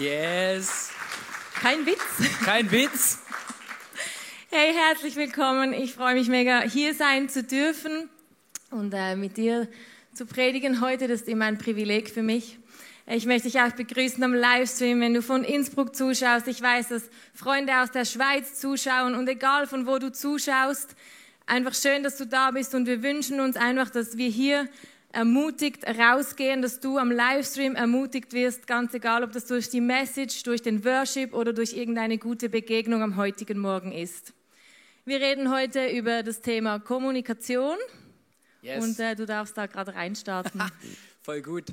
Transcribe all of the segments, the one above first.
Yes. Kein Witz. Kein Witz. Hey, herzlich willkommen. Ich freue mich mega, hier sein zu dürfen und äh, mit dir zu predigen heute. Das ist immer ein Privileg für mich. Ich möchte dich auch begrüßen am Livestream, wenn du von Innsbruck zuschaust. Ich weiß, dass Freunde aus der Schweiz zuschauen und egal von wo du zuschaust, einfach schön, dass du da bist und wir wünschen uns einfach, dass wir hier ermutigt rausgehen, dass du am Livestream ermutigt wirst, ganz egal, ob das durch die Message, durch den Worship oder durch irgendeine gute Begegnung am heutigen Morgen ist. Wir reden heute über das Thema Kommunikation Yes. und äh, du darfst da gerade reinstarten. Voll gut.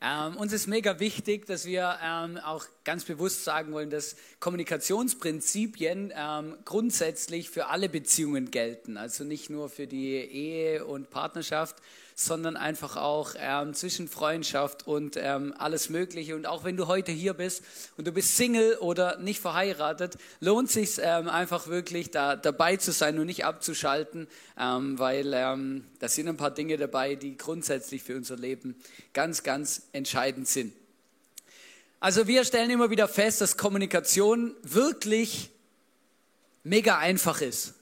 Ähm, uns ist mega wichtig, dass wir ähm, auch ganz bewusst sagen wollen, dass Kommunikationsprinzipien ähm, grundsätzlich für alle Beziehungen gelten. Also nicht nur für die Ehe und Partnerschaft, sondern einfach auch ähm, zwischen Freundschaft und ähm, alles Mögliche. Und auch wenn du heute hier bist und du bist Single oder nicht verheiratet, lohnt sich ähm, einfach wirklich da dabei zu sein und nicht abzuschalten, ähm, weil ähm, da sind ein paar Dinge dabei, die grundsätzlich für unser Leben ganz, ganz entscheidend sind. Also wir stellen immer wieder fest, dass Kommunikation wirklich mega einfach ist.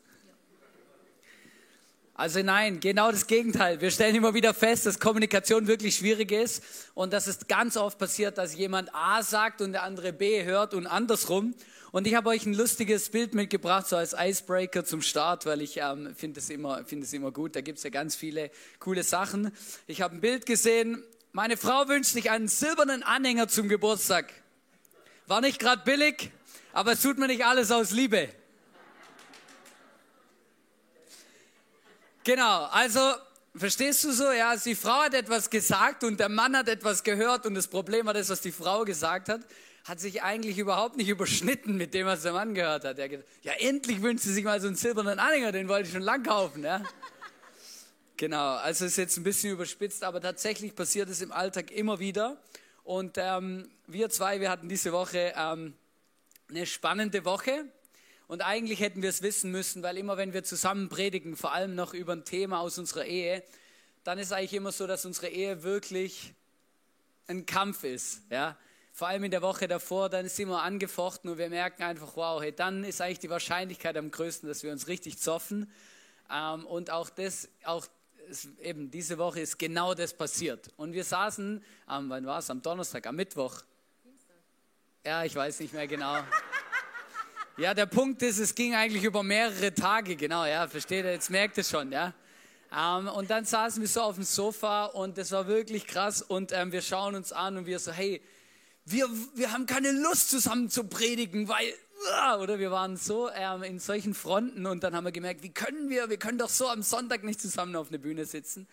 Also nein, genau das Gegenteil. Wir stellen immer wieder fest, dass Kommunikation wirklich schwierig ist und dass es ganz oft passiert, dass jemand A sagt und der andere B hört und andersrum. Und ich habe euch ein lustiges Bild mitgebracht, so als Icebreaker zum Start, weil ich ähm, finde es immer, find es immer gut. Da gibt es ja ganz viele coole Sachen. Ich habe ein Bild gesehen. Meine Frau wünscht sich einen silbernen Anhänger zum Geburtstag. War nicht gerade billig, aber es tut mir nicht alles aus Liebe. Genau, also verstehst du so? Ja, die Frau hat etwas gesagt und der Mann hat etwas gehört und das Problem war das, was die Frau gesagt hat, hat sich eigentlich überhaupt nicht überschnitten mit dem, was der Mann gehört hat. Er gesagt, ja, endlich wünscht sie sich mal so einen silbernen Anhänger, den wollte ich schon lang kaufen. Ja? Genau, also ist jetzt ein bisschen überspitzt, aber tatsächlich passiert es im Alltag immer wieder. Und ähm, wir zwei, wir hatten diese Woche ähm, eine spannende Woche. Und eigentlich hätten wir es wissen müssen, weil immer wenn wir zusammen predigen, vor allem noch über ein Thema aus unserer Ehe, dann ist eigentlich immer so, dass unsere Ehe wirklich ein Kampf ist. Ja? Vor allem in der Woche davor, dann ist immer angefochten und wir merken einfach, wow, hey, dann ist eigentlich die Wahrscheinlichkeit am größten, dass wir uns richtig zoffen. Ähm, und auch das, auch eben diese Woche ist genau das passiert. Und wir saßen, ähm, wann war es? Am Donnerstag, am Mittwoch. Ja, ich weiß nicht mehr genau. Ja, der Punkt ist, es ging eigentlich über mehrere Tage, genau, ja, versteht ihr, jetzt merkt ihr schon, ja. Ähm, und dann saßen wir so auf dem Sofa und das war wirklich krass und ähm, wir schauen uns an und wir so, hey, wir, wir haben keine Lust zusammen zu predigen, weil, uh, oder wir waren so ähm, in solchen Fronten und dann haben wir gemerkt, wie können wir, wir können doch so am Sonntag nicht zusammen auf einer Bühne sitzen.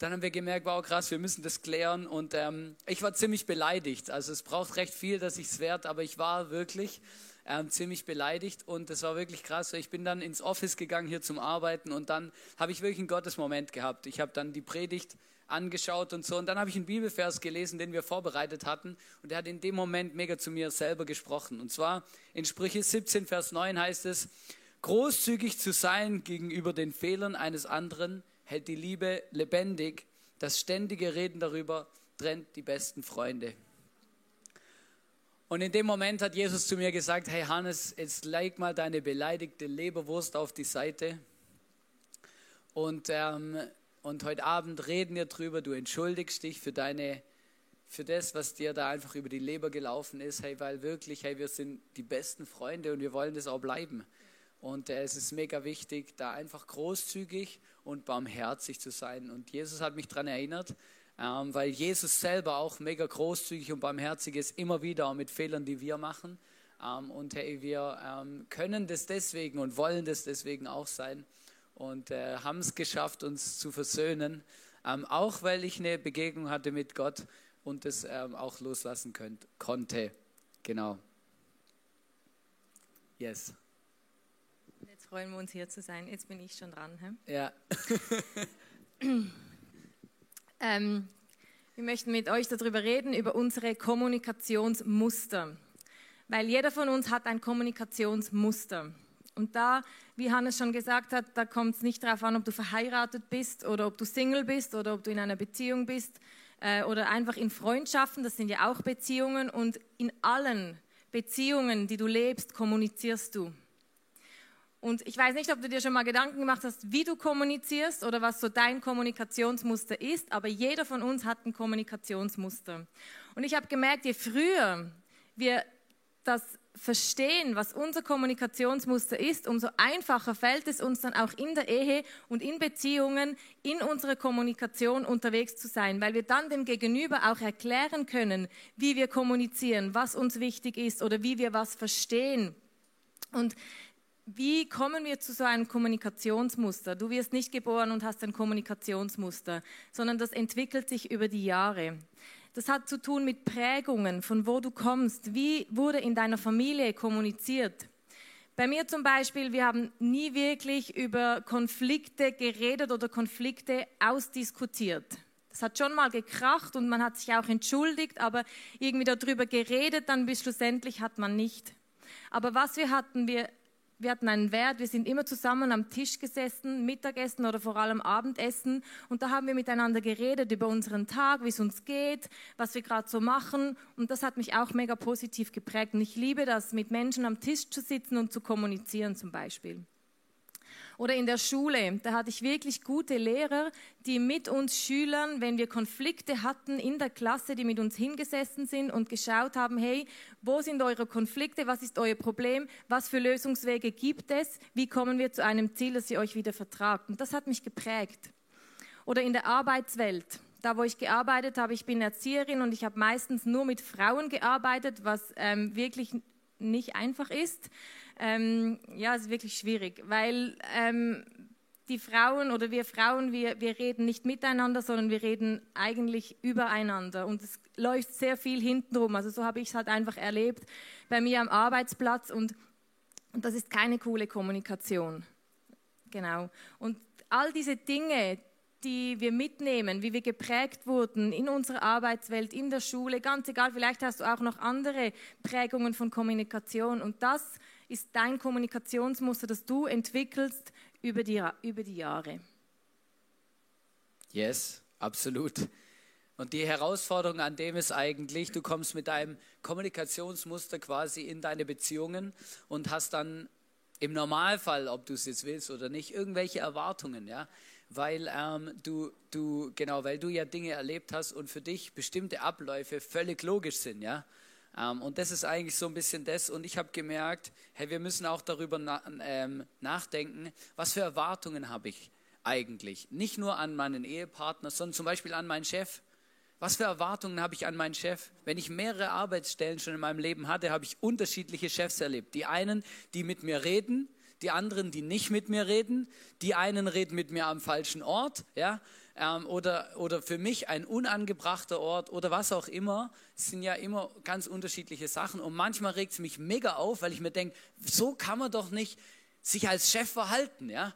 Dann haben wir gemerkt, wow, krass, wir müssen das klären und ähm, ich war ziemlich beleidigt. Also es braucht recht viel, dass ich es wert, aber ich war wirklich ähm, ziemlich beleidigt und das war wirklich krass. Ich bin dann ins Office gegangen hier zum Arbeiten und dann habe ich wirklich einen Gottesmoment gehabt. Ich habe dann die Predigt angeschaut und so und dann habe ich einen Bibelvers gelesen, den wir vorbereitet hatten und der hat in dem Moment mega zu mir selber gesprochen. Und zwar in Sprüche 17, Vers 9 heißt es, großzügig zu sein gegenüber den Fehlern eines anderen hält die Liebe lebendig. Das ständige Reden darüber trennt die besten Freunde. Und in dem Moment hat Jesus zu mir gesagt, hey Hannes, jetzt leg mal deine beleidigte Leberwurst auf die Seite. Und, ähm, und heute Abend reden wir drüber, du entschuldigst dich für deine, für das, was dir da einfach über die Leber gelaufen ist, hey, weil wirklich, hey, wir sind die besten Freunde und wir wollen das auch bleiben. Und äh, es ist mega wichtig, da einfach großzügig und barmherzig zu sein. Und Jesus hat mich daran erinnert, ähm, weil Jesus selber auch mega großzügig und barmherzig ist, immer wieder mit Fehlern, die wir machen. Ähm, und hey, wir ähm, können das deswegen und wollen das deswegen auch sein. und äh, haben es geschafft, uns zu versöhnen. Ähm, auch weil ich eine Begegnung hatte mit Gott und es ähm, auch loslassen könnt, konnte. Genau. Yes. Jetzt freuen wir uns hier zu sein. Jetzt bin ich schon dran. He? Ja. ähm, wir möchten mit euch darüber reden, über unsere Kommunikationsmuster. Weil jeder von uns hat ein Kommunikationsmuster. Und da, wie Hannes schon gesagt hat, da kommt es nicht darauf an, ob du verheiratet bist oder ob du Single bist oder ob du in einer Beziehung bist äh, oder einfach in Freundschaften, das sind ja auch Beziehungen. Und in allen Beziehungen, die du lebst, kommunizierst du. Und ich weiß nicht, ob du dir schon mal Gedanken gemacht hast, wie du kommunizierst oder was so dein Kommunikationsmuster ist, aber jeder von uns hat ein Kommunikationsmuster. Und ich habe gemerkt, je früher wir das verstehen, was unser Kommunikationsmuster ist, umso einfacher fällt es uns dann auch in der Ehe und in Beziehungen, in unserer Kommunikation unterwegs zu sein, weil wir dann dem Gegenüber auch erklären können, wie wir kommunizieren, was uns wichtig ist oder wie wir was verstehen. Und wie kommen wir zu so einem Kommunikationsmuster? Du wirst nicht geboren und hast ein Kommunikationsmuster, sondern das entwickelt sich über die Jahre. Das hat zu tun mit Prägungen, von wo du kommst. Wie wurde in deiner Familie kommuniziert? Bei mir zum Beispiel, wir haben nie wirklich über Konflikte geredet oder Konflikte ausdiskutiert. Das hat schon mal gekracht und man hat sich auch entschuldigt, aber irgendwie darüber geredet, dann bis schlussendlich hat man nicht. Aber was wir hatten, wir wir hatten einen Wert, wir sind immer zusammen am Tisch gesessen, Mittagessen oder vor allem Abendessen. Und da haben wir miteinander geredet über unseren Tag, wie es uns geht, was wir gerade so machen. Und das hat mich auch mega positiv geprägt. Und ich liebe das, mit Menschen am Tisch zu sitzen und zu kommunizieren zum Beispiel. Oder in der Schule, da hatte ich wirklich gute Lehrer, die mit uns Schülern, wenn wir Konflikte hatten in der Klasse, die mit uns hingesessen sind und geschaut haben, hey, wo sind eure Konflikte, was ist euer Problem, was für Lösungswege gibt es, wie kommen wir zu einem Ziel, das ihr euch wieder vertragt. Und das hat mich geprägt. Oder in der Arbeitswelt. Da, wo ich gearbeitet habe, ich bin Erzieherin und ich habe meistens nur mit Frauen gearbeitet, was ähm, wirklich nicht einfach ist ähm, ja, es ist wirklich schwierig, weil ähm, die Frauen oder wir Frauen, wir, wir reden nicht miteinander, sondern wir reden eigentlich übereinander und es läuft sehr viel hintenrum. Also so habe ich es halt einfach erlebt bei mir am Arbeitsplatz und, und das ist keine coole Kommunikation. Genau. Und all diese Dinge, die wir mitnehmen, wie wir geprägt wurden in unserer Arbeitswelt, in der Schule, ganz egal, vielleicht hast du auch noch andere Prägungen von Kommunikation und das ist dein Kommunikationsmuster, das du entwickelst über die, über die Jahre. Yes, absolut. Und die Herausforderung an dem ist eigentlich, du kommst mit deinem Kommunikationsmuster quasi in deine Beziehungen und hast dann im Normalfall, ob du es jetzt willst oder nicht, irgendwelche Erwartungen, ja, weil ähm, du, du, genau, weil du ja Dinge erlebt hast und für dich bestimmte Abläufe völlig logisch sind, ja. Ähm, und das ist eigentlich so ein bisschen das. Und ich habe gemerkt, hey, wir müssen auch darüber ähm, nachdenken, was für Erwartungen habe ich eigentlich? Nicht nur an meinen Ehepartner, sondern zum Beispiel an meinen Chef. Was für Erwartungen habe ich an meinen Chef? Wenn ich mehrere Arbeitsstellen schon in meinem Leben hatte, habe ich unterschiedliche Chefs erlebt. Die einen, die mit mir reden, die anderen, die nicht mit mir reden. Die einen reden mit mir am falschen Ort, ja, ähm, oder, oder für mich ein unangebrachter Ort oder was auch immer. Es sind ja immer ganz unterschiedliche Sachen. Und manchmal regt es mich mega auf, weil ich mir denke, so kann man doch nicht sich als Chef verhalten, ja.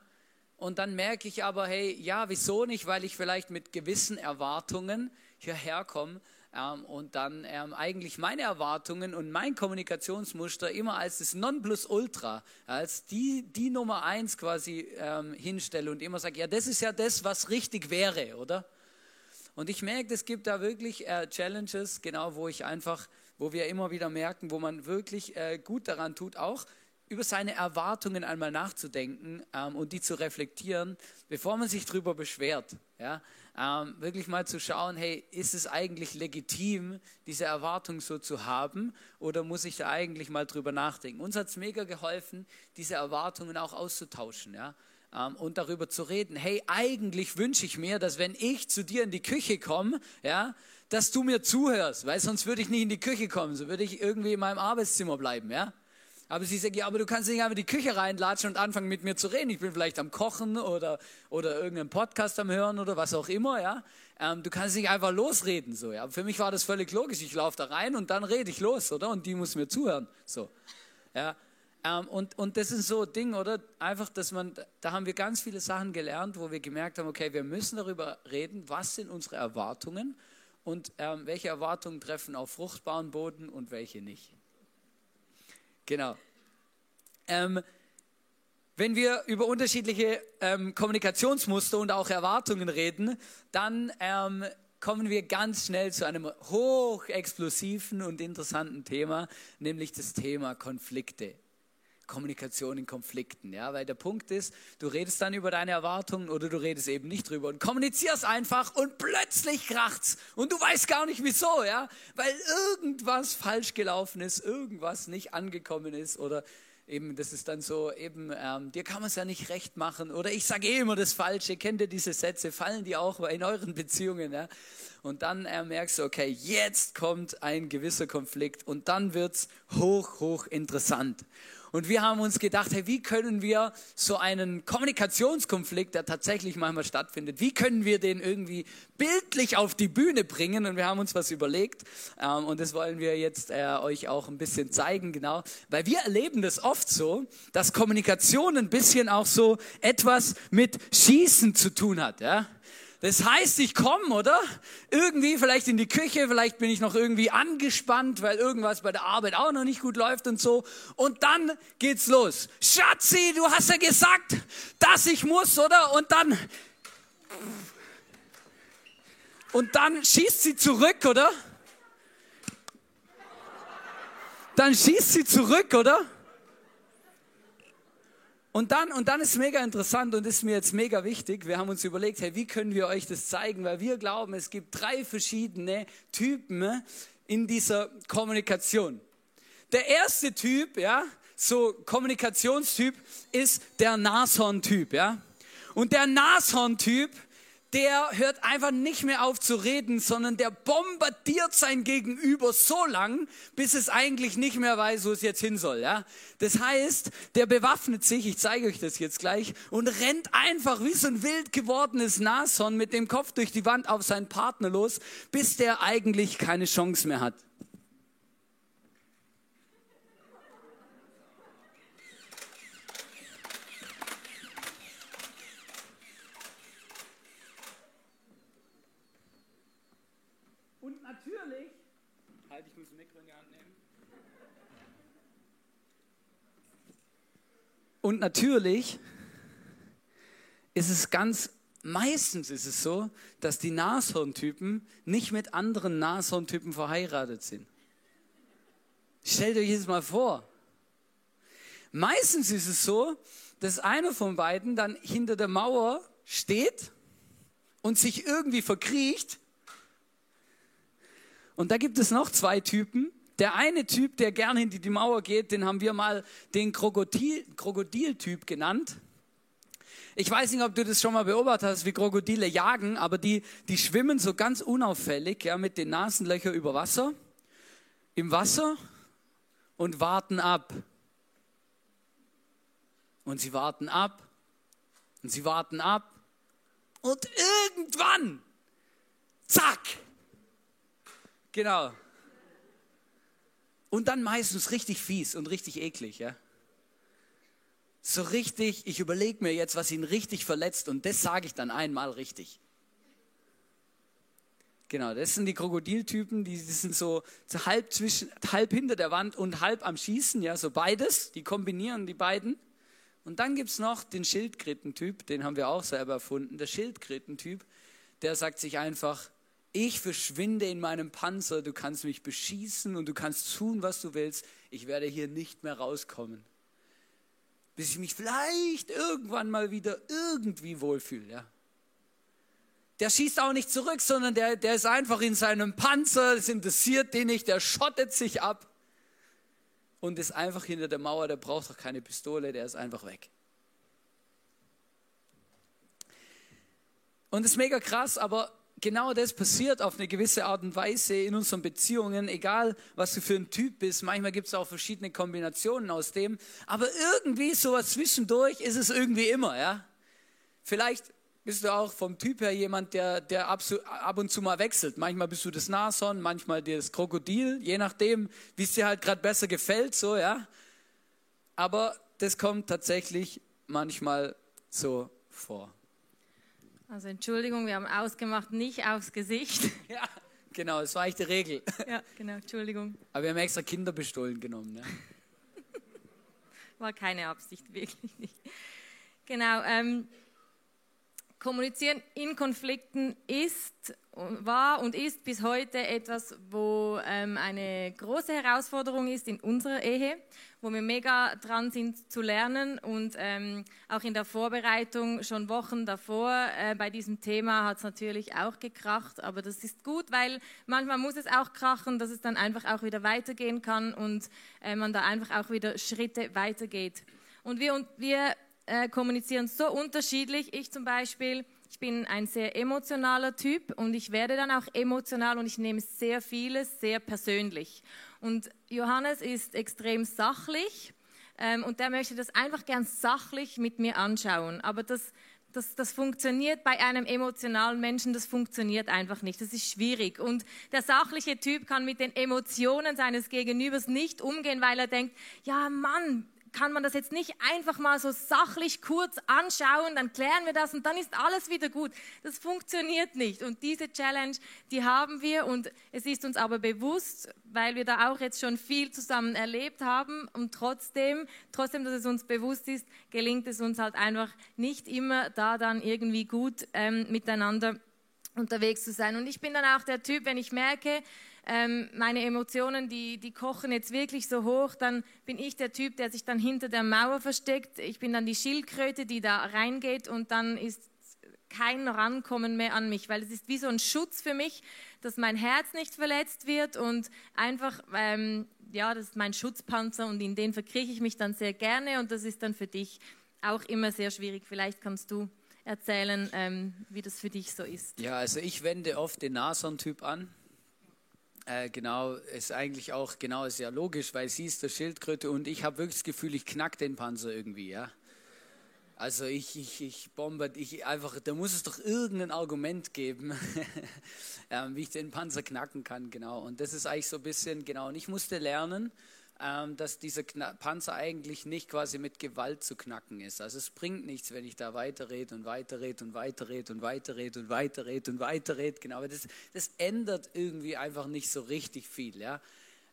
Und dann merke ich aber, hey, ja, wieso nicht? Weil ich vielleicht mit gewissen Erwartungen hierher komme ähm, und dann ähm, eigentlich meine Erwartungen und mein Kommunikationsmuster immer als das Nonplusultra, als die, die Nummer eins quasi ähm, hinstelle und immer sage, ja, das ist ja das, was richtig wäre, oder? Und ich merke, es gibt da wirklich äh, Challenges, genau, wo ich einfach, wo wir immer wieder merken, wo man wirklich äh, gut daran tut, auch über seine Erwartungen einmal nachzudenken ähm, und die zu reflektieren, bevor man sich darüber beschwert. Ja? Ähm, wirklich mal zu schauen, hey, ist es eigentlich legitim, diese Erwartung so zu haben oder muss ich da eigentlich mal drüber nachdenken? Uns hat es mega geholfen, diese Erwartungen auch auszutauschen. Ja? Ähm, und darüber zu reden, hey, eigentlich wünsche ich mir, dass wenn ich zu dir in die Küche komme, ja, dass du mir zuhörst, weil sonst würde ich nicht in die Küche kommen, so würde ich irgendwie in meinem Arbeitszimmer bleiben, ja. Aber sie sagt, ja, aber du kannst nicht einfach die Küche reinlatschen und anfangen mit mir zu reden. Ich bin vielleicht am Kochen oder, oder irgendeinen Podcast am Hören oder was auch immer, ja. Ähm, du kannst nicht einfach losreden, so, ja. Für mich war das völlig logisch. Ich laufe da rein und dann rede ich los, oder? Und die muss mir zuhören, so. Ja. Ähm, und, und das ist so ein Ding, oder? Einfach, dass man, da haben wir ganz viele Sachen gelernt, wo wir gemerkt haben, okay, wir müssen darüber reden, was sind unsere Erwartungen und ähm, welche Erwartungen treffen auf fruchtbaren Boden und welche nicht. Genau. Ähm, wenn wir über unterschiedliche ähm, Kommunikationsmuster und auch Erwartungen reden, dann ähm, kommen wir ganz schnell zu einem hochexplosiven und interessanten Thema, nämlich das Thema Konflikte. Kommunikation in Konflikten, ja, weil der Punkt ist, du redest dann über deine Erwartungen oder du redest eben nicht drüber und kommunizierst einfach und plötzlich kracht's. Und du weißt gar nicht wieso, ja, weil irgendwas falsch gelaufen ist, irgendwas nicht angekommen ist oder eben, das ist dann so, eben, ähm, dir kann man es ja nicht recht machen oder ich sage eh immer das Falsche, kennt ihr diese Sätze, fallen die auch in euren Beziehungen, ja? Und dann äh, merkst du, okay, jetzt kommt ein gewisser Konflikt und dann wird's hoch, hoch interessant. Und wir haben uns gedacht, hey, wie können wir so einen Kommunikationskonflikt, der tatsächlich manchmal stattfindet, wie können wir den irgendwie bildlich auf die Bühne bringen? Und wir haben uns was überlegt ähm, und das wollen wir jetzt äh, euch auch ein bisschen zeigen, genau. Weil wir erleben das oft so, dass Kommunikation ein bisschen auch so etwas mit Schießen zu tun hat, ja. Das heißt, ich komme, oder? Irgendwie vielleicht in die Küche, vielleicht bin ich noch irgendwie angespannt, weil irgendwas bei der Arbeit auch noch nicht gut läuft und so. Und dann geht's los. Schatzi, du hast ja gesagt, dass ich muss, oder? Und dann und dann schießt sie zurück, oder? Dann schießt sie zurück, oder? Und dann, und dann ist mega interessant und ist mir jetzt mega wichtig. Wir haben uns überlegt, hey, wie können wir euch das zeigen? Weil wir glauben, es gibt drei verschiedene Typen in dieser Kommunikation. Der erste Typ, ja, so Kommunikationstyp, ist der Nashorn-Typ, ja. Und der Nashorn-Typ, der hört einfach nicht mehr auf zu reden, sondern der bombardiert sein Gegenüber so lang, bis es eigentlich nicht mehr weiß, wo es jetzt hin soll. Ja? Das heißt, der bewaffnet sich, ich zeige euch das jetzt gleich, und rennt einfach wie so ein wild gewordenes Nashorn mit dem Kopf durch die Wand auf seinen Partner los, bis der eigentlich keine Chance mehr hat. Und natürlich ist es ganz, meistens ist es so, dass die Nashorntypen nicht mit anderen Nashorntypen verheiratet sind. Stellt euch jetzt mal vor. Meistens ist es so, dass einer von beiden dann hinter der Mauer steht und sich irgendwie verkriecht. Und da gibt es noch zwei Typen, der eine Typ, der gern hinter die Mauer geht, den haben wir mal den Krokodil, Krokodiltyp genannt. Ich weiß nicht, ob du das schon mal beobachtet hast, wie Krokodile jagen, aber die, die schwimmen so ganz unauffällig, ja, mit den Nasenlöchern über Wasser, im Wasser und warten ab. Und sie warten ab und sie warten ab und irgendwann, zack, genau, und dann meistens richtig fies und richtig eklig, ja. So richtig, ich überlege mir jetzt, was ihn richtig verletzt und das sage ich dann einmal richtig. Genau, das sind die Krokodiltypen, die, die sind so, halb, zwischen, halb hinter der Wand und halb am Schießen, ja, so beides, die kombinieren die beiden. Und dann gibt es noch den Schildkrötentyp, den haben wir auch selber erfunden. Der Schildkrötentyp, der sagt sich einfach, ich verschwinde in meinem Panzer, du kannst mich beschießen und du kannst tun, was du willst. Ich werde hier nicht mehr rauskommen. Bis ich mich vielleicht irgendwann mal wieder irgendwie wohlfühle. Ja? Der schießt auch nicht zurück, sondern der, der ist einfach in seinem Panzer, das interessiert den nicht, der schottet sich ab und ist einfach hinter der Mauer, der braucht doch keine Pistole, der ist einfach weg. Und das ist mega krass, aber genau das passiert auf eine gewisse Art und Weise in unseren Beziehungen, egal was du für ein Typ bist. Manchmal gibt es auch verschiedene Kombinationen aus dem, aber irgendwie sowas zwischendurch ist es irgendwie immer, ja. Vielleicht bist du auch vom Typ her jemand, der, der ab, und zu mal wechselt. Manchmal bist du das Nashorn, manchmal das Krokodil, je nachdem, wie es dir halt gerade besser gefällt, so, ja. Aber das kommt tatsächlich manchmal so vor. Also Entschuldigung, wir haben ausgemacht, nicht aufs Gesicht. Ja, genau, das war eigentlich die Regel. Ja, genau, Entschuldigung. Aber wir haben extra Kinder bestohlen genommen. Ne? War keine Absicht, wirklich nicht. Genau, ähm, Kommunizieren in Konflikten ist, war und ist bis heute etwas, wo ähm, eine große Herausforderung ist in unserer Ehe, wo wir mega dran sind zu lernen und ähm, auch in der Vorbereitung schon Wochen davor äh, bei diesem Thema hat es natürlich auch gekracht, aber das ist gut, weil manchmal muss es auch krachen, dass es dann einfach auch wieder weitergehen kann und äh, man da einfach auch wieder Schritte weitergeht. Und wir, und wir äh, kommunizieren so unterschiedlich. Ich zum Beispiel, ich bin ein sehr emotionaler Typ und ich werde dann auch emotional und ich nehme sehr vieles sehr persönlich. Und Johannes ist extrem sachlich ähm, und der möchte das einfach gern sachlich mit mir anschauen. Aber das, das, das funktioniert bei einem emotionalen Menschen, das funktioniert einfach nicht. Das ist schwierig. Und der sachliche Typ kann mit den Emotionen seines Gegenübers nicht umgehen, weil er denkt, ja Mann, kann man das jetzt nicht einfach mal so sachlich kurz anschauen, dann klären wir das und dann ist alles wieder gut. Das funktioniert nicht. Und diese Challenge, die haben wir und es ist uns aber bewusst, weil wir da auch jetzt schon viel zusammen erlebt haben und trotzdem, trotzdem, dass es uns bewusst ist, gelingt es uns halt einfach nicht immer da dann irgendwie gut ähm, miteinander unterwegs zu sein. Und ich bin dann auch der Typ, wenn ich merke, ähm, meine Emotionen, die, die kochen jetzt wirklich so hoch, dann bin ich der Typ, der sich dann hinter der Mauer versteckt. Ich bin dann die Schildkröte, die da reingeht und dann ist kein Rankommen mehr an mich, weil es ist wie so ein Schutz für mich, dass mein Herz nicht verletzt wird und einfach, ähm, ja, das ist mein Schutzpanzer und in den verkrieche ich mich dann sehr gerne und das ist dann für dich auch immer sehr schwierig. Vielleicht kannst du erzählen, ähm, wie das für dich so ist. Ja, also ich wende oft den Nashorn-Typ an. Äh, genau, ist eigentlich auch, genau, ist ja logisch, weil sie ist der Schildkröte und ich habe wirklich das Gefühl, ich knack den Panzer irgendwie, ja. Also ich, ich, ich bombard, ich einfach, da muss es doch irgendein Argument geben, ähm, wie ich den Panzer knacken kann, genau. Und das ist eigentlich so ein bisschen, genau, und ich musste lernen, dass dieser Panzer eigentlich nicht quasi mit Gewalt zu knacken ist. Also es bringt nichts, wenn ich da weiterrede und weiterrede und weiterrede und weiterrede und weiterrede und weiterrede. Genau, aber das, das ändert irgendwie einfach nicht so richtig viel. Ja?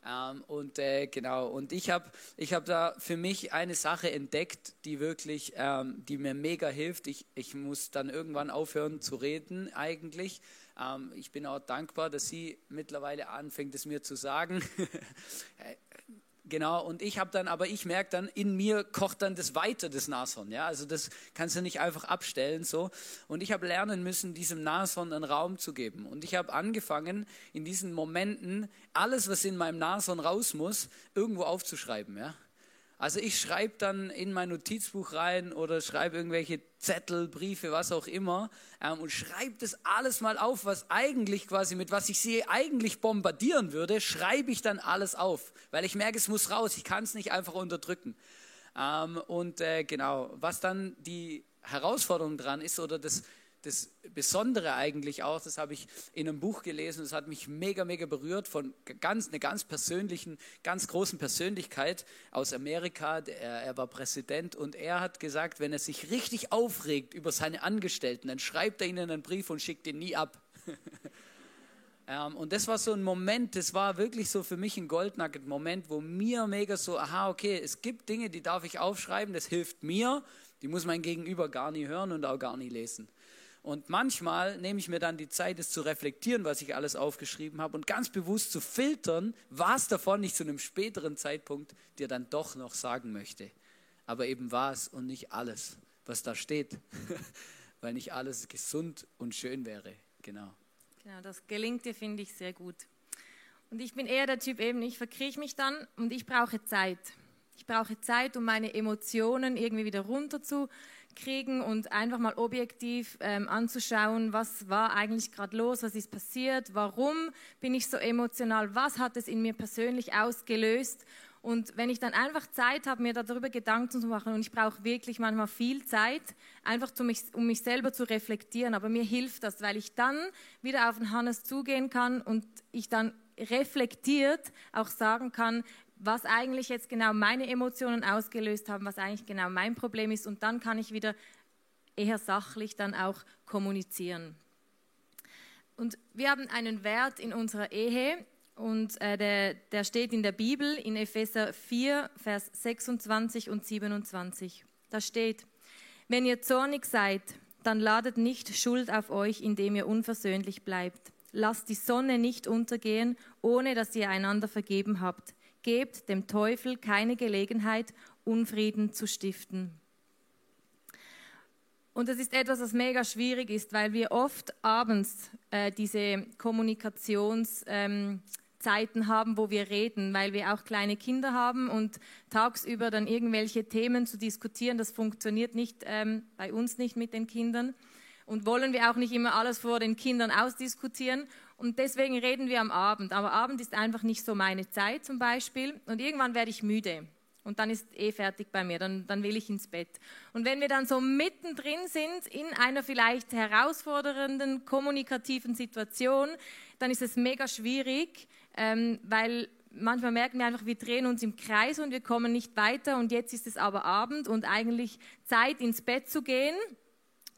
Ähm, und äh, genau, und ich habe ich hab da für mich eine Sache entdeckt, die wirklich, ähm, die mir mega hilft. Ich, ich muss dann irgendwann aufhören zu reden eigentlich. Ähm, ich bin auch dankbar, dass sie mittlerweile anfängt, es mir zu sagen. Genau, und ich habe dann, aber ich merke dann, in mir kocht dann das weiter, das Nashorn. Ja, also das kannst du nicht einfach abstellen so. Und ich habe lernen müssen, diesem Nashorn einen Raum zu geben. Und ich habe angefangen, in diesen Momenten alles, was in meinem Nashorn raus muss, irgendwo aufzuschreiben. Ja, also ich schreibe dann in mein Notizbuch rein oder schreibe irgendwelche Zettel, Briefe, was auch immer ähm, und schreibe das alles mal auf, was eigentlich quasi mit was ich sie eigentlich bombardieren würde, schreibe ich dann alles auf, weil ich merke, es muss raus, ich kann es nicht einfach unterdrücken. Ähm, und äh, genau, was dann die Herausforderung dran ist oder das das Besondere eigentlich auch, das habe ich in einem Buch gelesen, das hat mich mega, mega berührt von ganz, einer ganz persönlichen, ganz großen Persönlichkeit aus Amerika. Er, er war Präsident und er hat gesagt, wenn er sich richtig aufregt über seine Angestellten, dann schreibt er ihnen einen Brief und schickt ihn nie ab. Ähm, und das war so ein Moment, das war wirklich so für mich ein Goldnugget-Moment, wo mir mega so, aha, okay, es gibt Dinge, die darf ich aufschreiben, das hilft mir, die muss mein Gegenüber gar nie hören und auch gar nie lesen. Und manchmal nehme ich mir dann die Zeit, es zu reflektieren, was ich alles aufgeschrieben habe und ganz bewusst zu filtern, was davon ich zu einem späteren Zeitpunkt dir dann doch noch sagen möchte. Aber eben was und nicht alles, was da steht, weil nicht alles gesund und schön wäre. Genau. Genau, das gelingt dir, finde ich, sehr gut. Und ich bin eher der Typ eben, ich verkrieche mich dann und ich brauche Zeit. Ich brauche Zeit, um meine Emotionen irgendwie wieder runterzukriegen und einfach mal objektiv ähm, anzuschauen, was war eigentlich gerade los, was ist passiert, warum bin ich so emotional, was hat es in mir persönlich ausgelöst. Und wenn ich dann einfach Zeit habe, mir darüber Gedanken zu machen, und ich brauche wirklich manchmal viel Zeit, einfach mich, um mich selber zu reflektieren, aber mir hilft das, weil ich dann wieder auf den Hannes zugehen kann und ich dann reflektiert auch sagen kann, was eigentlich jetzt genau meine Emotionen ausgelöst haben, was eigentlich genau mein Problem ist. Und dann kann ich wieder eher sachlich dann auch kommunizieren. Und wir haben einen Wert in unserer Ehe und äh, der, der steht in der Bibel in Epheser 4, Vers 26 und 27. Da steht, wenn ihr zornig seid, dann ladet nicht Schuld auf euch, indem ihr unversöhnlich bleibt. Lasst die Sonne nicht untergehen, ohne dass ihr einander vergeben habt gebt dem Teufel keine Gelegenheit, Unfrieden zu stiften. Und das ist etwas, was mega schwierig ist, weil wir oft abends äh, diese Kommunikationszeiten ähm, haben, wo wir reden, weil wir auch kleine Kinder haben und tagsüber dann irgendwelche Themen zu diskutieren, das funktioniert nicht ähm, bei uns nicht mit den Kindern und wollen wir auch nicht immer alles vor den Kindern ausdiskutieren. Und deswegen reden wir am Abend. Aber Abend ist einfach nicht so meine Zeit zum Beispiel. Und irgendwann werde ich müde. Und dann ist eh fertig bei mir, dann, dann will ich ins Bett. Und wenn wir dann so mittendrin sind in einer vielleicht herausfordernden kommunikativen Situation, dann ist es mega schwierig, ähm, weil manchmal merken wir einfach, wir drehen uns im Kreis und wir kommen nicht weiter. Und jetzt ist es aber Abend und eigentlich Zeit ins Bett zu gehen.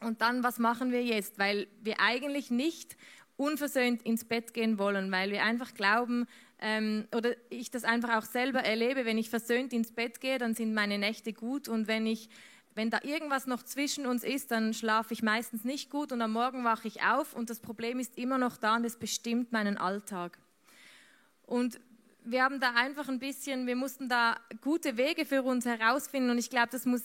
Und dann, was machen wir jetzt? Weil wir eigentlich nicht unversöhnt ins Bett gehen wollen, weil wir einfach glauben, ähm, oder ich das einfach auch selber erlebe, wenn ich versöhnt ins Bett gehe, dann sind meine Nächte gut und wenn ich wenn da irgendwas noch zwischen uns ist, dann schlafe ich meistens nicht gut und am Morgen wache ich auf und das Problem ist immer noch da und es bestimmt meinen Alltag. Und wir haben da einfach ein bisschen, wir mussten da gute Wege für uns herausfinden und ich glaube, das muss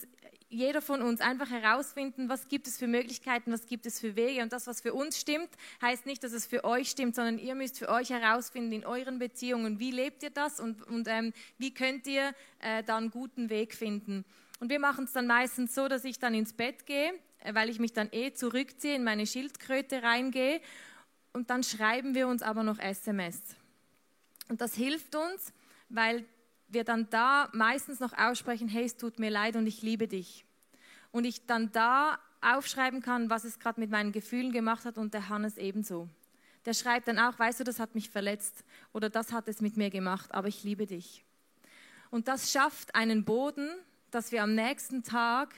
jeder von uns einfach herausfinden, was gibt es für Möglichkeiten, was gibt es für Wege. Und das, was für uns stimmt, heißt nicht, dass es für euch stimmt, sondern ihr müsst für euch herausfinden in euren Beziehungen, wie lebt ihr das und, und ähm, wie könnt ihr äh, da einen guten Weg finden. Und wir machen es dann meistens so, dass ich dann ins Bett gehe, äh, weil ich mich dann eh zurückziehe, in meine Schildkröte reingehe. Und dann schreiben wir uns aber noch SMS. Und das hilft uns, weil wir dann da meistens noch aussprechen, hey, es tut mir leid und ich liebe dich. Und ich dann da aufschreiben kann, was es gerade mit meinen Gefühlen gemacht hat und der Hannes ebenso. Der schreibt dann auch, weißt du, das hat mich verletzt oder das hat es mit mir gemacht, aber ich liebe dich. Und das schafft einen Boden, dass wir am nächsten Tag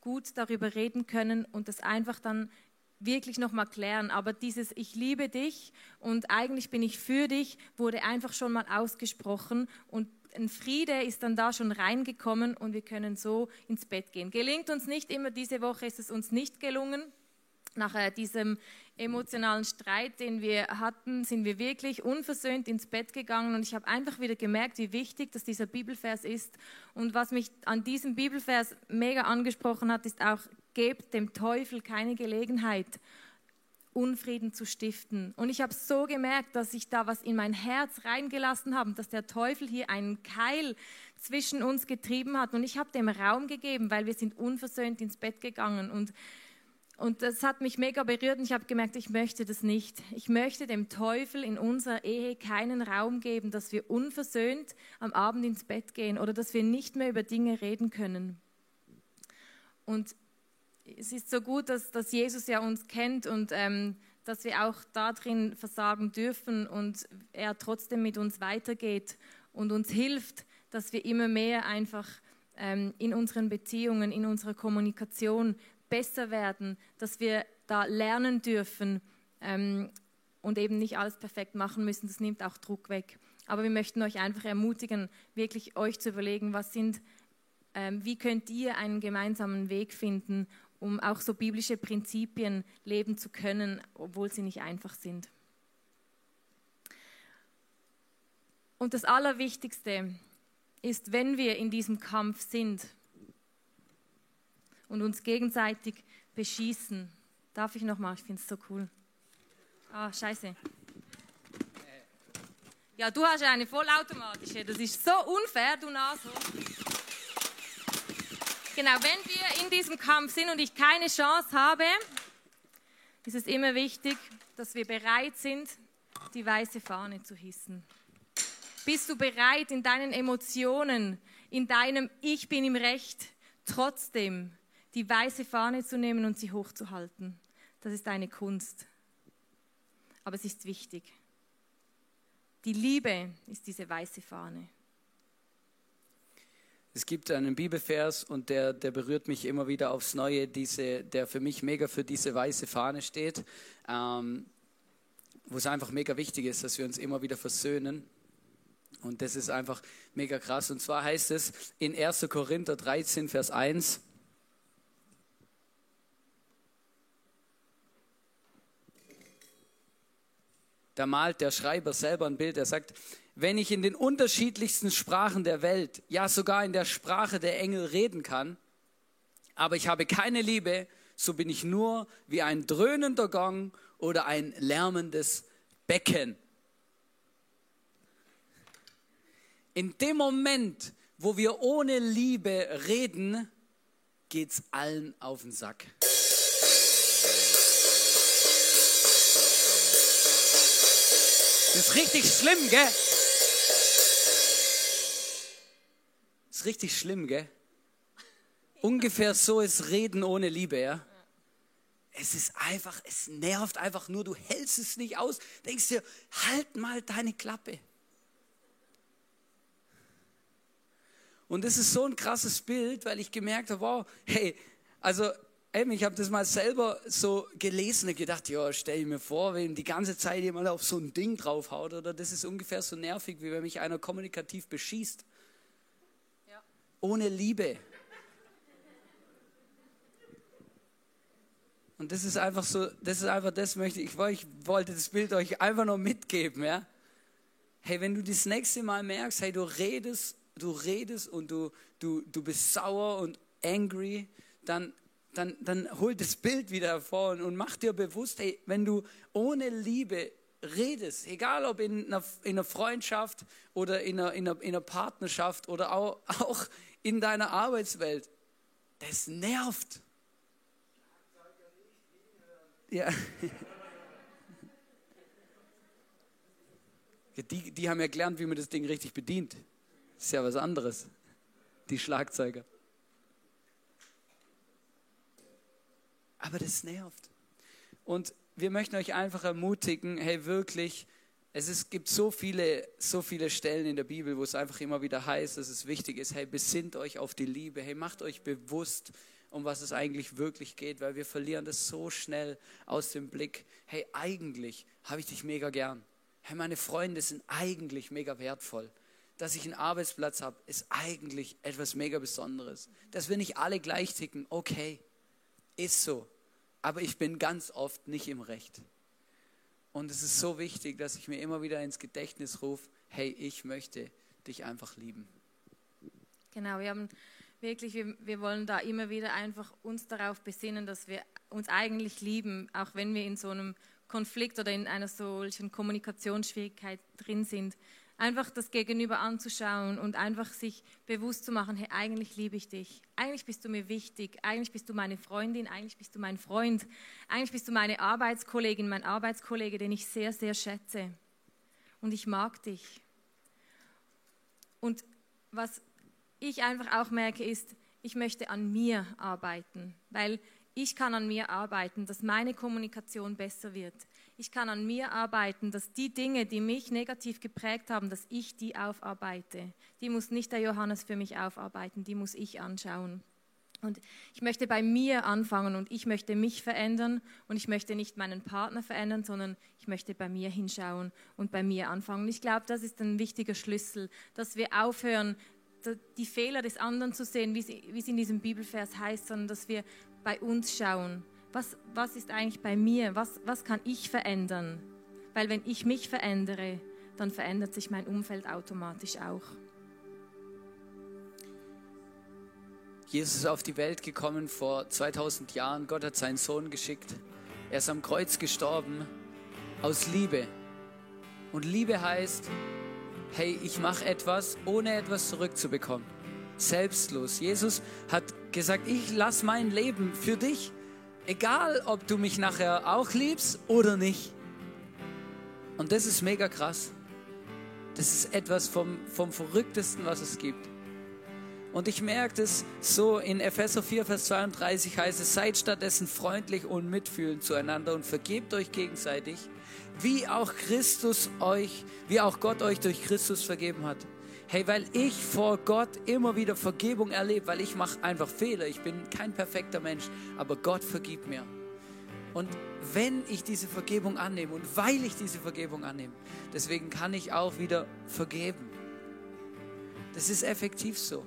gut darüber reden können und das einfach dann wirklich nochmal klären. Aber dieses Ich liebe dich und eigentlich bin ich für dich wurde einfach schon mal ausgesprochen und ein Friede ist dann da schon reingekommen und wir können so ins Bett gehen. Gelingt uns nicht immer, diese Woche ist es uns nicht gelungen. Nach äh, diesem emotionalen Streit, den wir hatten, sind wir wirklich unversöhnt ins Bett gegangen und ich habe einfach wieder gemerkt, wie wichtig dass dieser Bibelvers ist. Und was mich an diesem Bibelvers mega angesprochen hat, ist auch, gebt dem Teufel keine Gelegenheit. Unfrieden zu stiften. Und ich habe so gemerkt, dass ich da was in mein Herz reingelassen habe, dass der Teufel hier einen Keil zwischen uns getrieben hat. Und ich habe dem Raum gegeben, weil wir sind unversöhnt ins Bett gegangen. Und, und das hat mich mega berührt und ich habe gemerkt, ich möchte das nicht. Ich möchte dem Teufel in unserer Ehe keinen Raum geben, dass wir unversöhnt am Abend ins Bett gehen oder dass wir nicht mehr über Dinge reden können. Und es ist so gut, dass, dass Jesus ja uns kennt und ähm, dass wir auch darin versagen dürfen und er trotzdem mit uns weitergeht und uns hilft, dass wir immer mehr einfach ähm, in unseren Beziehungen, in unserer Kommunikation besser werden, dass wir da lernen dürfen ähm, und eben nicht alles perfekt machen müssen. Das nimmt auch Druck weg. Aber wir möchten euch einfach ermutigen, wirklich euch zu überlegen, was sind, ähm, wie könnt ihr einen gemeinsamen Weg finden, um auch so biblische Prinzipien leben zu können, obwohl sie nicht einfach sind. Und das Allerwichtigste ist, wenn wir in diesem Kampf sind und uns gegenseitig beschießen. Darf ich nochmal? Ich finde es so cool. Ah, scheiße. Ja, du hast eine vollautomatische. Das ist so unfair, du Nase. Genau, wenn wir in diesem Kampf sind und ich keine Chance habe, ist es immer wichtig, dass wir bereit sind, die weiße Fahne zu hissen. Bist du bereit, in deinen Emotionen, in deinem Ich bin im Recht, trotzdem die weiße Fahne zu nehmen und sie hochzuhalten? Das ist eine Kunst. Aber es ist wichtig. Die Liebe ist diese weiße Fahne. Es gibt einen Bibelvers und der, der berührt mich immer wieder aufs Neue, diese, der für mich mega für diese weiße Fahne steht, ähm, wo es einfach mega wichtig ist, dass wir uns immer wieder versöhnen. Und das ist einfach mega krass. Und zwar heißt es in 1. Korinther 13, Vers 1, da malt der Schreiber selber ein Bild. Er sagt, wenn ich in den unterschiedlichsten Sprachen der Welt, ja sogar in der Sprache der Engel reden kann, aber ich habe keine Liebe, so bin ich nur wie ein dröhnender Gong oder ein lärmendes Becken. In dem Moment, wo wir ohne Liebe reden, geht es allen auf den Sack. Das ist richtig schlimm, gell? Ist richtig schlimm, gell? Ungefähr so ist Reden ohne Liebe, ja? Es ist einfach, es nervt einfach nur, du hältst es nicht aus. Denkst dir, halt mal deine Klappe. Und das ist so ein krasses Bild, weil ich gemerkt habe, wow, hey, also Ey, ich habe das mal selber so gelesen und gedacht, ja, stell ich mir vor, wenn die ganze Zeit jemand auf so ein Ding draufhaut, oder das ist ungefähr so nervig, wie wenn mich einer kommunikativ beschießt. Ohne Liebe. Und das ist einfach so, das ist einfach das möchte ich, ich wollte das Bild euch einfach nur mitgeben, ja. Hey, wenn du das nächste Mal merkst, hey, du redest, du redest und du, du, du bist sauer und angry, dann dann, dann hol das Bild wieder hervor und, und mach dir bewusst, hey, wenn du ohne Liebe redest, egal ob in einer, in einer Freundschaft oder in einer, in, einer, in einer Partnerschaft oder auch, auch in deiner Arbeitswelt, das nervt. Ja. Die, die haben ja gelernt, wie man das Ding richtig bedient. Das ist ja was anderes. Die Schlagzeuger. Aber das nervt. Und wir möchten euch einfach ermutigen, hey, wirklich, es ist, gibt so viele, so viele Stellen in der Bibel, wo es einfach immer wieder heißt, dass es wichtig ist, hey, besinnt euch auf die Liebe, hey, macht euch bewusst, um was es eigentlich wirklich geht, weil wir verlieren das so schnell aus dem Blick. Hey, eigentlich habe ich dich mega gern. Hey, meine Freunde sind eigentlich mega wertvoll. Dass ich einen Arbeitsplatz habe, ist eigentlich etwas mega Besonderes. Dass wir nicht alle gleich ticken, okay, ist so aber ich bin ganz oft nicht im Recht. Und es ist so wichtig, dass ich mir immer wieder ins Gedächtnis rufe, hey, ich möchte dich einfach lieben. Genau, wir haben wirklich, wir, wir wollen da immer wieder einfach uns darauf besinnen, dass wir uns eigentlich lieben, auch wenn wir in so einem Konflikt oder in einer solchen Kommunikationsschwierigkeit drin sind einfach das Gegenüber anzuschauen und einfach sich bewusst zu machen, hey, eigentlich liebe ich dich, eigentlich bist du mir wichtig, eigentlich bist du meine Freundin, eigentlich bist du mein Freund, eigentlich bist du meine Arbeitskollegin, mein Arbeitskollege, den ich sehr, sehr schätze. Und ich mag dich. Und was ich einfach auch merke, ist, ich möchte an mir arbeiten, weil ich kann an mir arbeiten, dass meine Kommunikation besser wird. Ich kann an mir arbeiten, dass die Dinge, die mich negativ geprägt haben, dass ich die aufarbeite. Die muss nicht der Johannes für mich aufarbeiten, die muss ich anschauen. Und ich möchte bei mir anfangen und ich möchte mich verändern und ich möchte nicht meinen Partner verändern, sondern ich möchte bei mir hinschauen und bei mir anfangen. Ich glaube, das ist ein wichtiger Schlüssel, dass wir aufhören, die Fehler des anderen zu sehen, wie es in diesem Bibelvers heißt, sondern dass wir bei uns schauen was, was ist eigentlich bei mir, was, was kann ich verändern? Weil wenn ich mich verändere, dann verändert sich mein Umfeld automatisch auch. Jesus ist auf die Welt gekommen vor 2000 Jahren. Gott hat seinen Sohn geschickt. Er ist am Kreuz gestorben aus Liebe. Und Liebe heißt, hey, ich mache etwas, ohne etwas zurückzubekommen. Selbstlos. Jesus hat gesagt, ich lasse mein Leben für dich, egal ob du mich nachher auch liebst oder nicht. Und das ist mega krass. Das ist etwas vom, vom Verrücktesten, was es gibt. Und ich merke das so in Epheser 4, Vers 32 heißt es, seid stattdessen freundlich und mitfühlend zueinander und vergebt euch gegenseitig, wie auch Christus euch, wie auch Gott euch durch Christus vergeben hat. Hey, weil ich vor Gott immer wieder Vergebung erlebe, weil ich mache einfach Fehler. Ich bin kein perfekter Mensch, aber Gott vergibt mir. Und wenn ich diese Vergebung annehme und weil ich diese Vergebung annehme, deswegen kann ich auch wieder vergeben. Das ist effektiv so.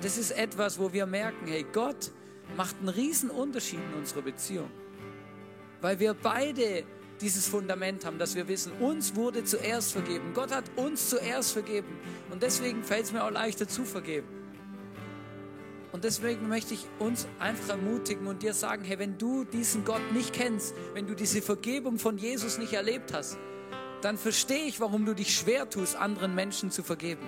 Das ist etwas, wo wir merken, hey, Gott macht einen riesen Unterschied in unserer Beziehung. Weil wir beide dieses Fundament haben, dass wir wissen, uns wurde zuerst vergeben. Gott hat uns zuerst vergeben. Und deswegen fällt es mir auch leichter zu vergeben. Und deswegen möchte ich uns einfach ermutigen und dir sagen, hey, wenn du diesen Gott nicht kennst, wenn du diese Vergebung von Jesus nicht erlebt hast, dann verstehe ich, warum du dich schwer tust, anderen Menschen zu vergeben.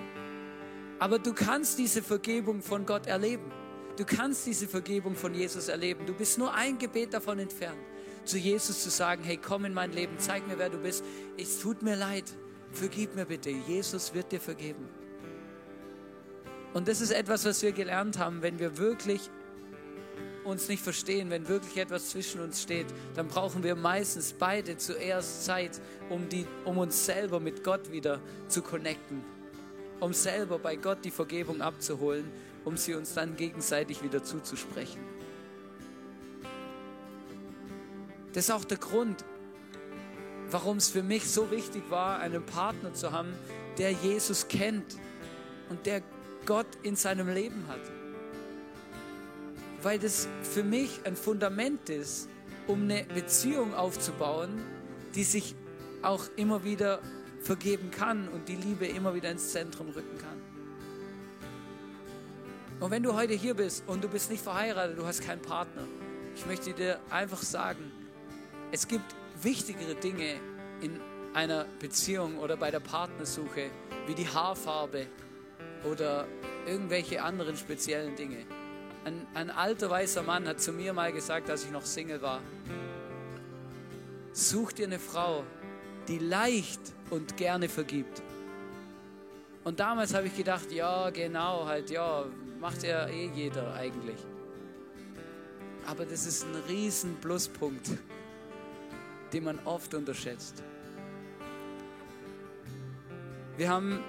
Aber du kannst diese Vergebung von Gott erleben. Du kannst diese Vergebung von Jesus erleben. Du bist nur ein Gebet davon entfernt, zu Jesus zu sagen, hey, komm in mein Leben, zeig mir, wer du bist. Es tut mir leid, vergib mir bitte. Jesus wird dir vergeben. Und das ist etwas, was wir gelernt haben, wenn wir wirklich uns nicht verstehen, wenn wirklich etwas zwischen uns steht, dann brauchen wir meistens beide zuerst Zeit, um, die, um uns selber mit Gott wieder zu connecten um selber bei Gott die Vergebung abzuholen, um sie uns dann gegenseitig wieder zuzusprechen. Das ist auch der Grund, warum es für mich so wichtig war, einen Partner zu haben, der Jesus kennt und der Gott in seinem Leben hat. Weil das für mich ein Fundament ist, um eine Beziehung aufzubauen, die sich auch immer wieder vergeben kann und die Liebe immer wieder ins Zentrum rücken kann. Und wenn du heute hier bist und du bist nicht verheiratet, du hast keinen Partner, ich möchte dir einfach sagen, es gibt wichtigere Dinge in einer Beziehung oder bei der Partnersuche, wie die Haarfarbe oder irgendwelche anderen speziellen Dinge. Ein, ein alter weißer Mann hat zu mir mal gesagt, als ich noch Single war, such dir eine Frau, die leicht und gerne vergibt. Und damals habe ich gedacht, ja, genau, halt, ja, macht ja eh jeder eigentlich. Aber das ist ein riesen Pluspunkt, den man oft unterschätzt. Wir haben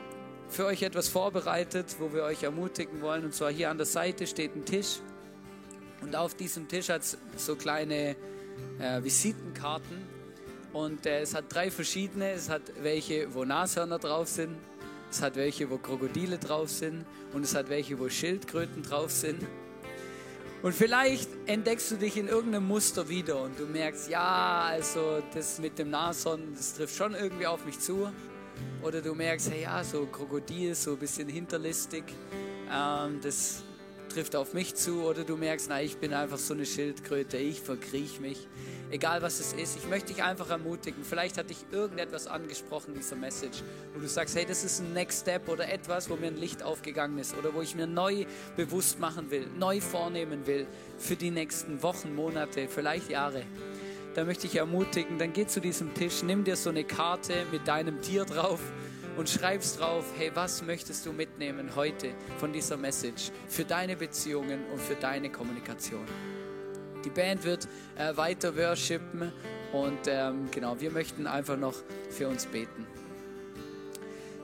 für euch etwas vorbereitet, wo wir euch ermutigen wollen. Und zwar hier an der Seite steht ein Tisch. Und auf diesem Tisch hat es so kleine äh, Visitenkarten. Und äh, es hat drei verschiedene. Es hat welche, wo Nashörner drauf sind. Es hat welche, wo Krokodile drauf sind. Und es hat welche, wo Schildkröten drauf sind. Und vielleicht entdeckst du dich in irgendeinem Muster wieder und du merkst, ja, also das mit dem Nashorn, das trifft schon irgendwie auf mich zu. Oder du merkst, hey, ja, so Krokodil, so ein bisschen hinterlistig, ähm, das trifft auf mich zu. Oder du merkst, na, ich bin einfach so eine Schildkröte, ich verkriech mich egal was es ist. Ich möchte dich einfach ermutigen. Vielleicht hat dich irgendetwas angesprochen, dieser Message, wo du sagst, hey, das ist ein Next Step oder etwas, wo mir ein Licht aufgegangen ist oder wo ich mir neu bewusst machen will, neu vornehmen will für die nächsten Wochen, Monate, vielleicht Jahre. Da möchte ich ermutigen, dann geh zu diesem Tisch, nimm dir so eine Karte mit deinem Tier drauf und schreibst drauf, hey, was möchtest du mitnehmen heute von dieser Message für deine Beziehungen und für deine Kommunikation. Die Band wird äh, weiter worshipen und ähm, genau, wir möchten einfach noch für uns beten.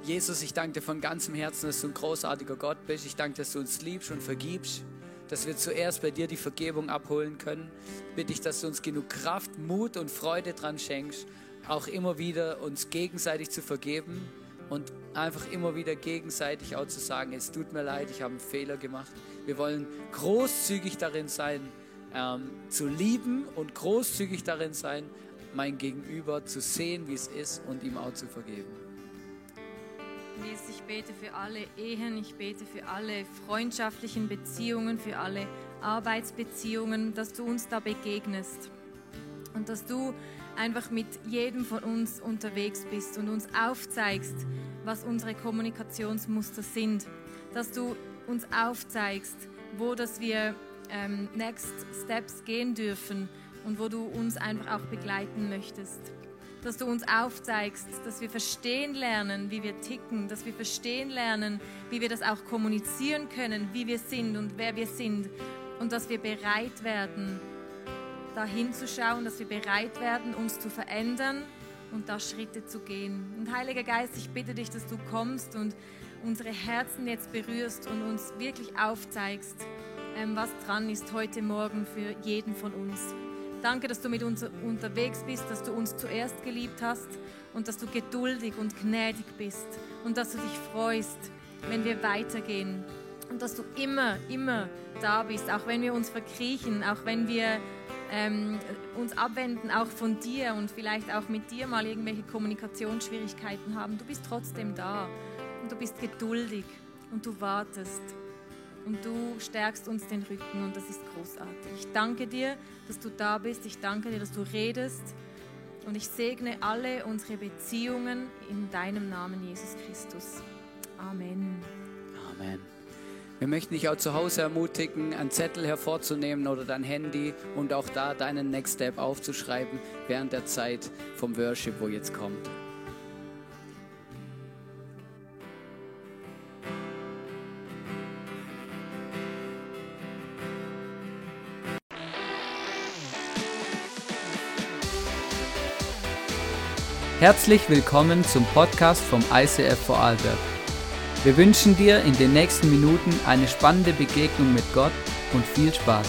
Jesus, ich danke dir von ganzem Herzen, dass du ein großartiger Gott bist. Ich danke, dass du uns liebst und vergibst, dass wir zuerst bei dir die Vergebung abholen können. Bitte ich, dass du uns genug Kraft, Mut und Freude dran schenkst, auch immer wieder uns gegenseitig zu vergeben und einfach immer wieder gegenseitig auch zu sagen, es tut mir leid, ich habe einen Fehler gemacht. Wir wollen großzügig darin sein, ähm, zu lieben und großzügig darin sein, mein Gegenüber zu sehen, wie es ist und ihm auch zu vergeben. Jesus, ich bete für alle Ehen, ich bete für alle freundschaftlichen Beziehungen, für alle Arbeitsbeziehungen, dass du uns da begegnest und dass du einfach mit jedem von uns unterwegs bist und uns aufzeigst, was unsere Kommunikationsmuster sind, dass du uns aufzeigst, wo dass wir ähm, Next Steps gehen dürfen und wo du uns einfach auch begleiten möchtest. Dass du uns aufzeigst, dass wir verstehen lernen, wie wir ticken, dass wir verstehen lernen, wie wir das auch kommunizieren können, wie wir sind und wer wir sind und dass wir bereit werden, da hinzuschauen, dass wir bereit werden, uns zu verändern und da Schritte zu gehen. Und Heiliger Geist, ich bitte dich, dass du kommst und unsere Herzen jetzt berührst und uns wirklich aufzeigst, ähm, was dran ist heute Morgen für jeden von uns. Danke, dass du mit uns unterwegs bist, dass du uns zuerst geliebt hast und dass du geduldig und gnädig bist und dass du dich freust, wenn wir weitergehen und dass du immer, immer da bist, auch wenn wir uns verkriechen, auch wenn wir ähm, uns abwenden, auch von dir und vielleicht auch mit dir mal irgendwelche Kommunikationsschwierigkeiten haben. Du bist trotzdem da und du bist geduldig und du wartest und du stärkst uns den Rücken und das ist großartig. Ich danke dir, dass du da bist. Ich danke dir, dass du redest und ich segne alle unsere Beziehungen in deinem Namen, Jesus Christus. Amen. Amen. Wir möchten dich auch zu Hause ermutigen, einen Zettel hervorzunehmen oder dein Handy und auch da deinen Next Step aufzuschreiben während der Zeit vom Worship, wo jetzt kommt. Herzlich willkommen zum Podcast vom ICF Vorarlberg. Wir wünschen dir in den nächsten Minuten eine spannende Begegnung mit Gott und viel Spaß.